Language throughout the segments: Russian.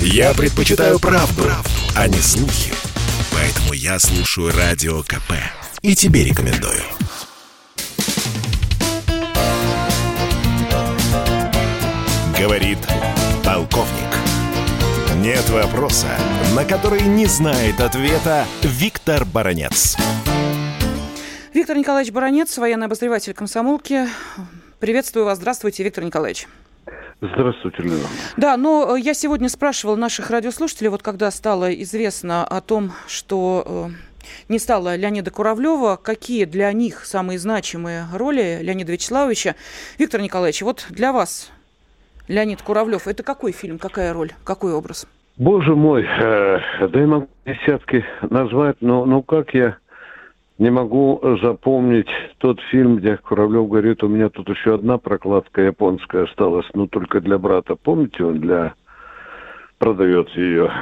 Я предпочитаю правду, правду, а не слухи. Поэтому я слушаю Радио КП. И тебе рекомендую. Говорит полковник. Нет вопроса, на который не знает ответа Виктор Баранец. Виктор Николаевич Баранец, военный обозреватель комсомолки. Приветствую вас. Здравствуйте, Виктор Николаевич. Здравствуйте, Лена. Да, но э, я сегодня спрашивала наших радиослушателей, вот когда стало известно о том, что э, не стало Леонида Куравлева, какие для них самые значимые роли Леонида Вячеславовича. Виктор Николаевич, вот для вас Леонид Куравлев, это какой фильм, какая роль, какой образ? Боже мой, э, да я могу десятки назвать, но ну как я не могу запомнить тот фильм, где Куравлев говорит, у меня тут еще одна прокладка японская осталась, но только для брата. Помните, он для продает ее.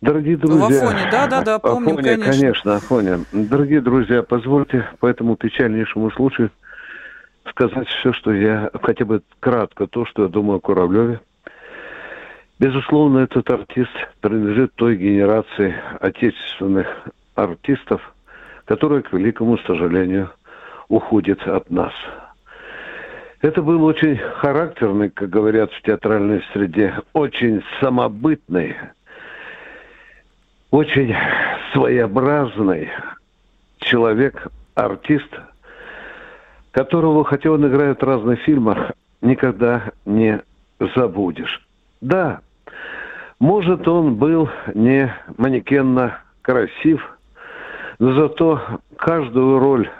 Дорогие друзья... В Афоне, да-да-да, помню, Афоне, конечно. конечно, Афоне. Дорогие друзья, позвольте по этому печальнейшему случаю сказать все, что я, хотя бы кратко, то, что я думаю о Куравлеве. Безусловно, этот артист принадлежит той генерации отечественных артистов – которая, к великому сожалению, уходит от нас. Это был очень характерный, как говорят в театральной среде, очень самобытный, очень своеобразный человек, артист, которого, хотя он играет в разных фильмах, никогда не забудешь. Да, может, он был не манекенно красив – зато каждую роль,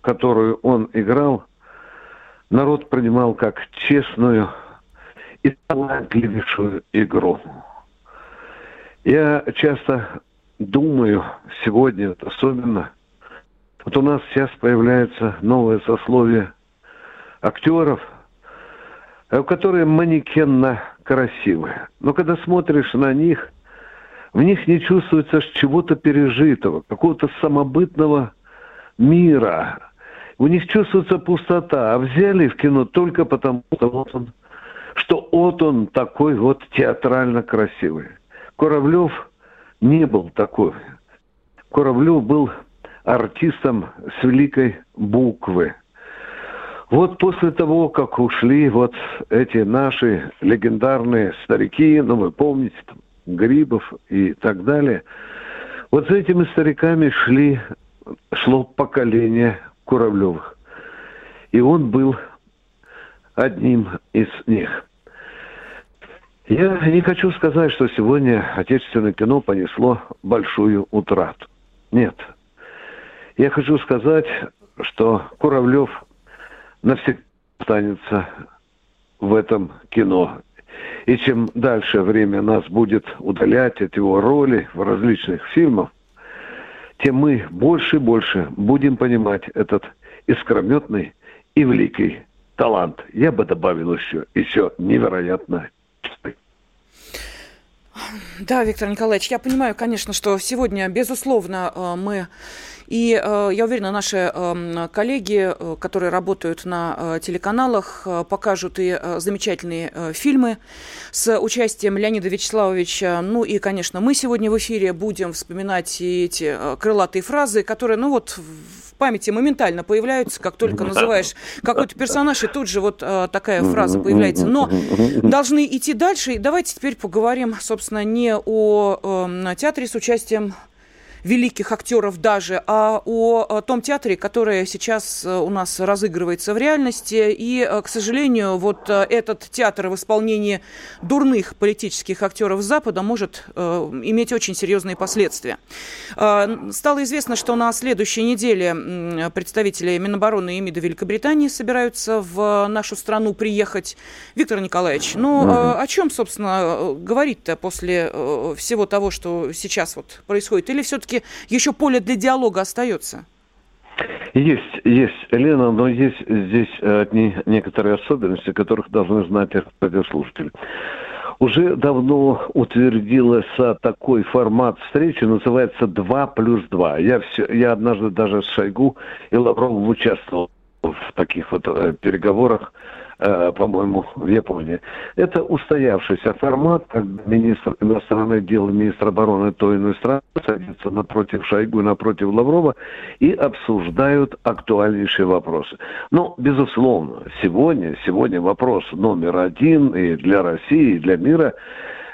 которую он играл, народ принимал как честную и талантливейшую игру. Я часто думаю, сегодня особенно, вот у нас сейчас появляется новое сословие актеров, э, которые манекенно красивые. Но когда смотришь на них, в них не чувствуется чего-то пережитого, какого-то самобытного мира. У них чувствуется пустота. А взяли в кино только потому, что вот он, что вот он такой вот театрально красивый. Куравлев не был такой. Куравлев был артистом с великой буквы. Вот после того, как ушли вот эти наши легендарные старики, ну вы помните, там, Грибов и так далее. Вот за этими стариками шли, шло поколение Куравлевых. И он был одним из них. Я не хочу сказать, что сегодня отечественное кино понесло большую утрату. Нет. Я хочу сказать, что Куравлев навсегда останется в этом кино. И чем дальше время нас будет удалять от его роли в различных фильмах, тем мы больше и больше будем понимать этот искрометный и великий талант. Я бы добавил еще, еще невероятно да, Виктор Николаевич, я понимаю, конечно, что сегодня, безусловно, э, мы и э, я уверена, наши эм, коллеги, э, которые работают на телеканалах, покажут и замечательные фильмы с участием Леонида Вячеславовича. Ну и, конечно, мы сегодня в эфире будем вспоминать эти крылатые фразы, которые, ну вот, в памяти моментально появляются, как только называешь какой-то персонаж, и тут же вот такая фраза появляется. Но должны идти дальше. И давайте теперь поговорим, собственно, не о э, театре с участием великих актеров даже, а о том театре, который сейчас э, у нас разыгрывается в реальности. И, э, к сожалению, вот э, этот театр в исполнении дурных политических актеров Запада может иметь очень серьезные последствия. Стало известно, что на следующей неделе представители Минобороны и МИДа Великобритании собираются в нашу страну приехать. Виктор Николаевич, ну mm о чем, собственно, говорить-то после всего того, что сейчас вот происходит? Или все-таки все-таки еще поле для диалога остается? Есть, есть, Лена, но есть здесь одни некоторые особенности, которых должны знать радиослушатели. Уже давно утвердился такой формат встречи, называется 2 плюс 2. Я, все, я однажды даже с Шойгу и Лавровым участвовал в таких вот э, переговорах Э, по-моему, в Японии. Это устоявшийся формат, когда министр иностранных дел, министр обороны той иной страны садятся напротив Шойгу, напротив Лаврова и обсуждают актуальнейшие вопросы. Но, безусловно, сегодня, сегодня вопрос номер один и для России, и для мира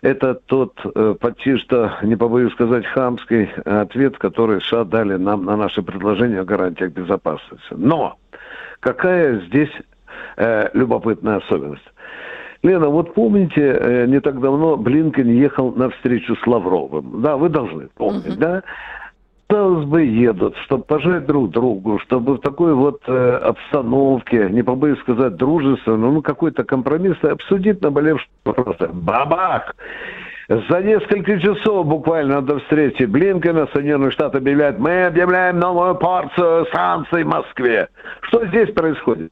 это тот э, почти что, не побоюсь сказать, хамский ответ, который США дали нам на наше предложение о гарантиях безопасности. Но какая здесь э, любопытная особенность. Лена, вот помните, э, не так давно Блинкен ехал на встречу с Лавровым. Да, вы должны помнить, uh-huh. да? Казалось бы, едут, чтобы пожать друг другу, чтобы в такой вот э, обстановке, не побоюсь сказать, дружественно, ну, какой-то компромисс обсудить наболевшие вопросы. Бабах! За несколько часов буквально до встречи Блинкена Соединенные Штаты объявляют, мы объявляем новую порцию санкций в Москве. Что здесь происходит?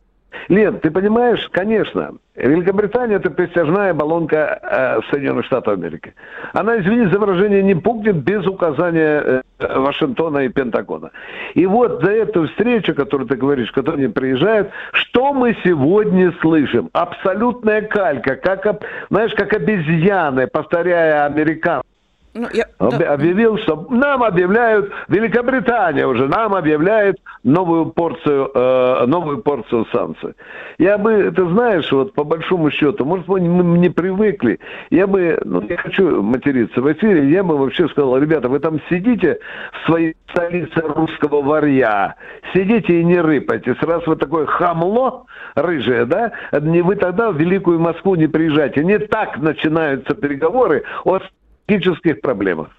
Лен, ты понимаешь, конечно, Великобритания это присяжная баллонка э, Соединенных Штатов Америки. Она, извини за выражение, не пукнет без указания э, Вашингтона и Пентагона. И вот за эту встречу, которую ты говоришь, которая не приезжают, что мы сегодня слышим? Абсолютная калька, как, знаешь, как обезьяны, повторяя американцев ну, я, да. объявил, что нам объявляют, Великобритания уже нам объявляет новую порцию, э, новую порцию санкций. Я бы, ты знаешь, вот по большому счету, может мы не привыкли, я бы, ну не хочу материться в эфире, я бы вообще сказал, ребята, вы там сидите в своей столице русского варья, сидите и не рыпайтесь, раз вы такое хамло рыжее, да, не вы тогда в Великую Москву не приезжайте. Не так начинаются переговоры о практических проблемах.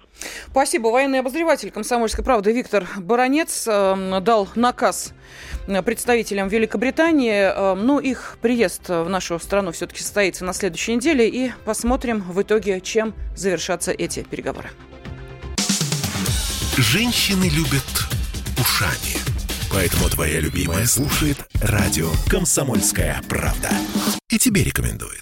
Спасибо. Военный обозреватель «Комсомольской правды» Виктор Баранец э, дал наказ представителям Великобритании. Э, ну, их приезд в нашу страну все-таки состоится на следующей неделе. И посмотрим в итоге, чем завершатся эти переговоры. Женщины любят ушами. Поэтому твоя любимая слушает радио «Комсомольская правда». И тебе рекомендует.